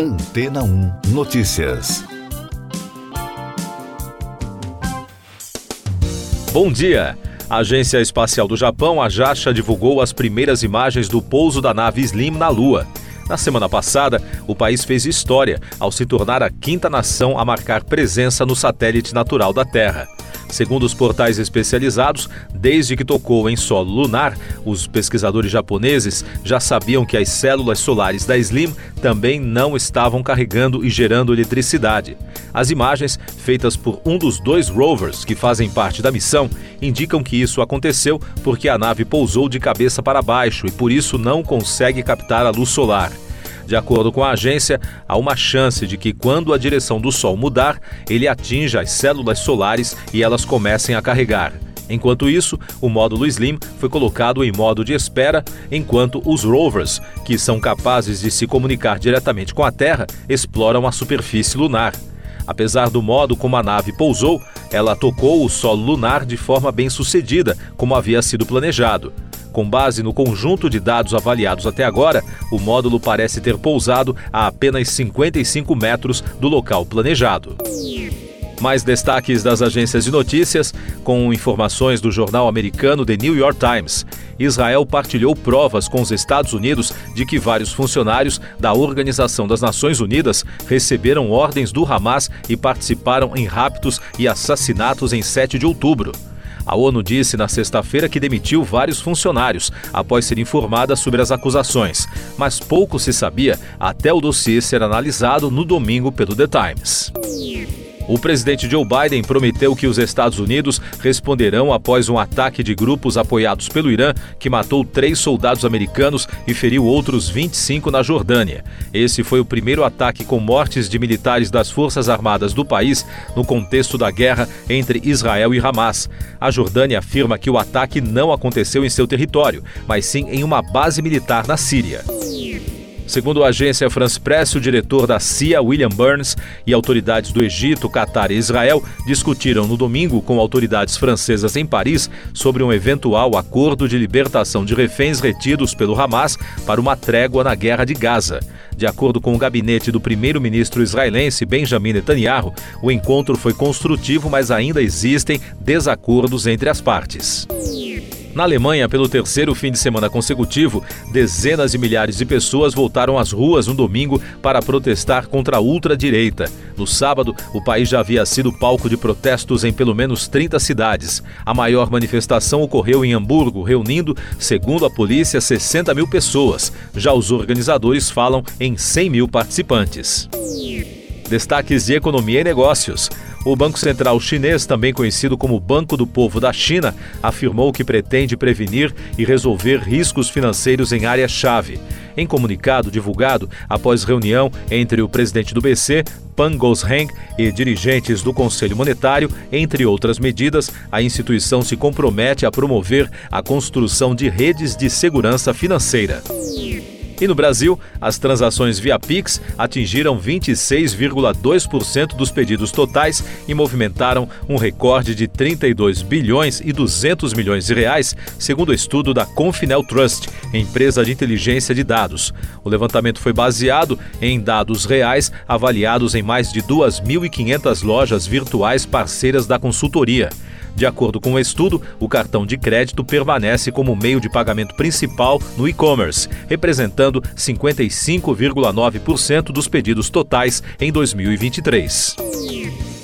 Antena 1 Notícias. Bom dia. A Agência Espacial do Japão, a JAXA, divulgou as primeiras imagens do pouso da nave Slim na Lua. Na semana passada, o país fez história ao se tornar a quinta nação a marcar presença no satélite natural da Terra. Segundo os portais especializados, desde que tocou em solo lunar, os pesquisadores japoneses já sabiam que as células solares da Slim também não estavam carregando e gerando eletricidade. As imagens, feitas por um dos dois rovers que fazem parte da missão, indicam que isso aconteceu porque a nave pousou de cabeça para baixo e por isso não consegue captar a luz solar. De acordo com a agência, há uma chance de que, quando a direção do Sol mudar, ele atinja as células solares e elas comecem a carregar. Enquanto isso, o módulo Slim foi colocado em modo de espera, enquanto os rovers, que são capazes de se comunicar diretamente com a Terra, exploram a superfície lunar. Apesar do modo como a nave pousou, ela tocou o solo lunar de forma bem sucedida, como havia sido planejado. Com base no conjunto de dados avaliados até agora, o módulo parece ter pousado a apenas 55 metros do local planejado. Mais destaques das agências de notícias, com informações do jornal americano The New York Times. Israel partilhou provas com os Estados Unidos de que vários funcionários da Organização das Nações Unidas receberam ordens do Hamas e participaram em raptos e assassinatos em 7 de outubro. A ONU disse na sexta-feira que demitiu vários funcionários após ser informada sobre as acusações, mas pouco se sabia até o dossiê ser analisado no domingo pelo The Times. O presidente Joe Biden prometeu que os Estados Unidos responderão após um ataque de grupos apoiados pelo Irã que matou três soldados americanos e feriu outros 25 na Jordânia. Esse foi o primeiro ataque com mortes de militares das Forças Armadas do país no contexto da guerra entre Israel e Hamas. A Jordânia afirma que o ataque não aconteceu em seu território, mas sim em uma base militar na Síria. Segundo a agência France Press, o diretor da CIA, William Burns, e autoridades do Egito, Catar e Israel discutiram no domingo com autoridades francesas em Paris sobre um eventual acordo de libertação de reféns retidos pelo Hamas para uma trégua na guerra de Gaza. De acordo com o gabinete do primeiro-ministro israelense Benjamin Netanyahu, o encontro foi construtivo, mas ainda existem desacordos entre as partes. Na Alemanha, pelo terceiro fim de semana consecutivo, dezenas de milhares de pessoas voltaram às ruas no domingo para protestar contra a ultradireita. No sábado, o país já havia sido palco de protestos em pelo menos 30 cidades. A maior manifestação ocorreu em Hamburgo, reunindo, segundo a polícia, 60 mil pessoas. Já os organizadores falam em 100 mil participantes. Destaques de economia e negócios. O Banco Central Chinês, também conhecido como Banco do Povo da China, afirmou que pretende prevenir e resolver riscos financeiros em áreas-chave. Em comunicado divulgado após reunião entre o presidente do BC, Pan Gosheng, e dirigentes do Conselho Monetário, entre outras medidas, a instituição se compromete a promover a construção de redes de segurança financeira. E no Brasil, as transações via Pix atingiram 26,2% dos pedidos totais e movimentaram um recorde de 32 bilhões e 200 milhões de reais, segundo o estudo da Confinel Trust, empresa de inteligência de dados. O levantamento foi baseado em dados reais avaliados em mais de 2.500 lojas virtuais parceiras da consultoria. De acordo com o estudo, o cartão de crédito permanece como meio de pagamento principal no e-commerce, representando 55,9% dos pedidos totais em 2023.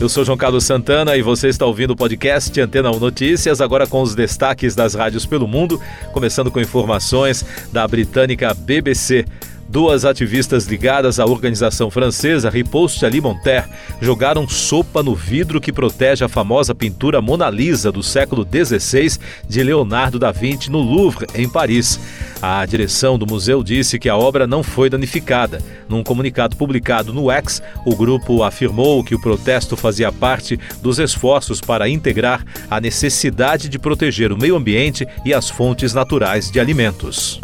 Eu sou João Carlos Santana e você está ouvindo o podcast Antena 1 Notícias, agora com os destaques das rádios pelo mundo, começando com informações da britânica BBC. Duas ativistas ligadas à organização francesa Riposte Alimentaire jogaram sopa no vidro que protege a famosa pintura Mona Lisa do século XVI de Leonardo da Vinci no Louvre, em Paris. A direção do museu disse que a obra não foi danificada. Num comunicado publicado no X, o grupo afirmou que o protesto fazia parte dos esforços para integrar a necessidade de proteger o meio ambiente e as fontes naturais de alimentos.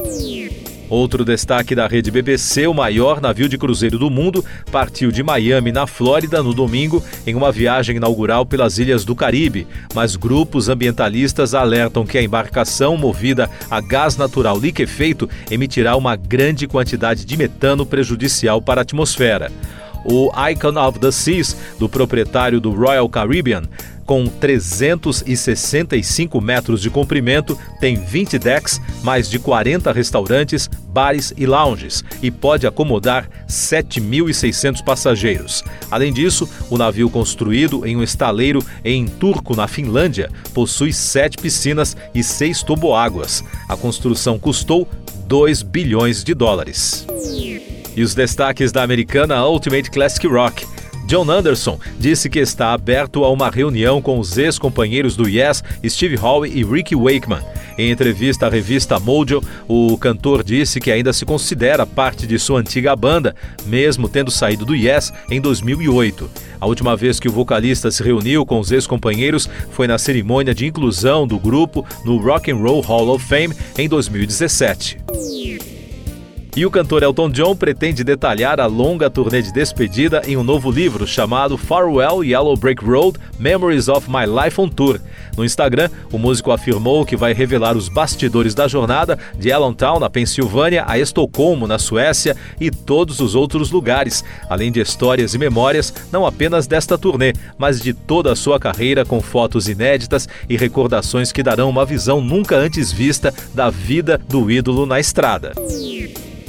Outro destaque da rede BBC, o maior navio de cruzeiro do mundo, partiu de Miami, na Flórida, no domingo, em uma viagem inaugural pelas ilhas do Caribe. Mas grupos ambientalistas alertam que a embarcação, movida a gás natural liquefeito, emitirá uma grande quantidade de metano prejudicial para a atmosfera. O Icon of the Seas, do proprietário do Royal Caribbean, com 365 metros de comprimento, tem 20 decks, mais de 40 restaurantes, bares e lounges e pode acomodar 7.600 passageiros. Além disso, o navio construído em um estaleiro em Turku, na Finlândia, possui sete piscinas e seis toboáguas. A construção custou 2 bilhões de dólares. E os destaques da americana Ultimate Classic Rock. John Anderson disse que está aberto a uma reunião com os ex-companheiros do Yes, Steve Howe e Ricky Wakeman. Em entrevista à revista Mojo, o cantor disse que ainda se considera parte de sua antiga banda, mesmo tendo saído do Yes em 2008. A última vez que o vocalista se reuniu com os ex-companheiros foi na cerimônia de inclusão do grupo no Rock and Roll Hall of Fame em 2017. E o cantor Elton John pretende detalhar a longa turnê de despedida em um novo livro chamado Farewell Yellow Brick Road Memories of My Life on Tour. No Instagram, o músico afirmou que vai revelar os bastidores da jornada de Allentown, na Pensilvânia, a Estocolmo, na Suécia e todos os outros lugares, além de histórias e memórias não apenas desta turnê, mas de toda a sua carreira com fotos inéditas e recordações que darão uma visão nunca antes vista da vida do ídolo na estrada.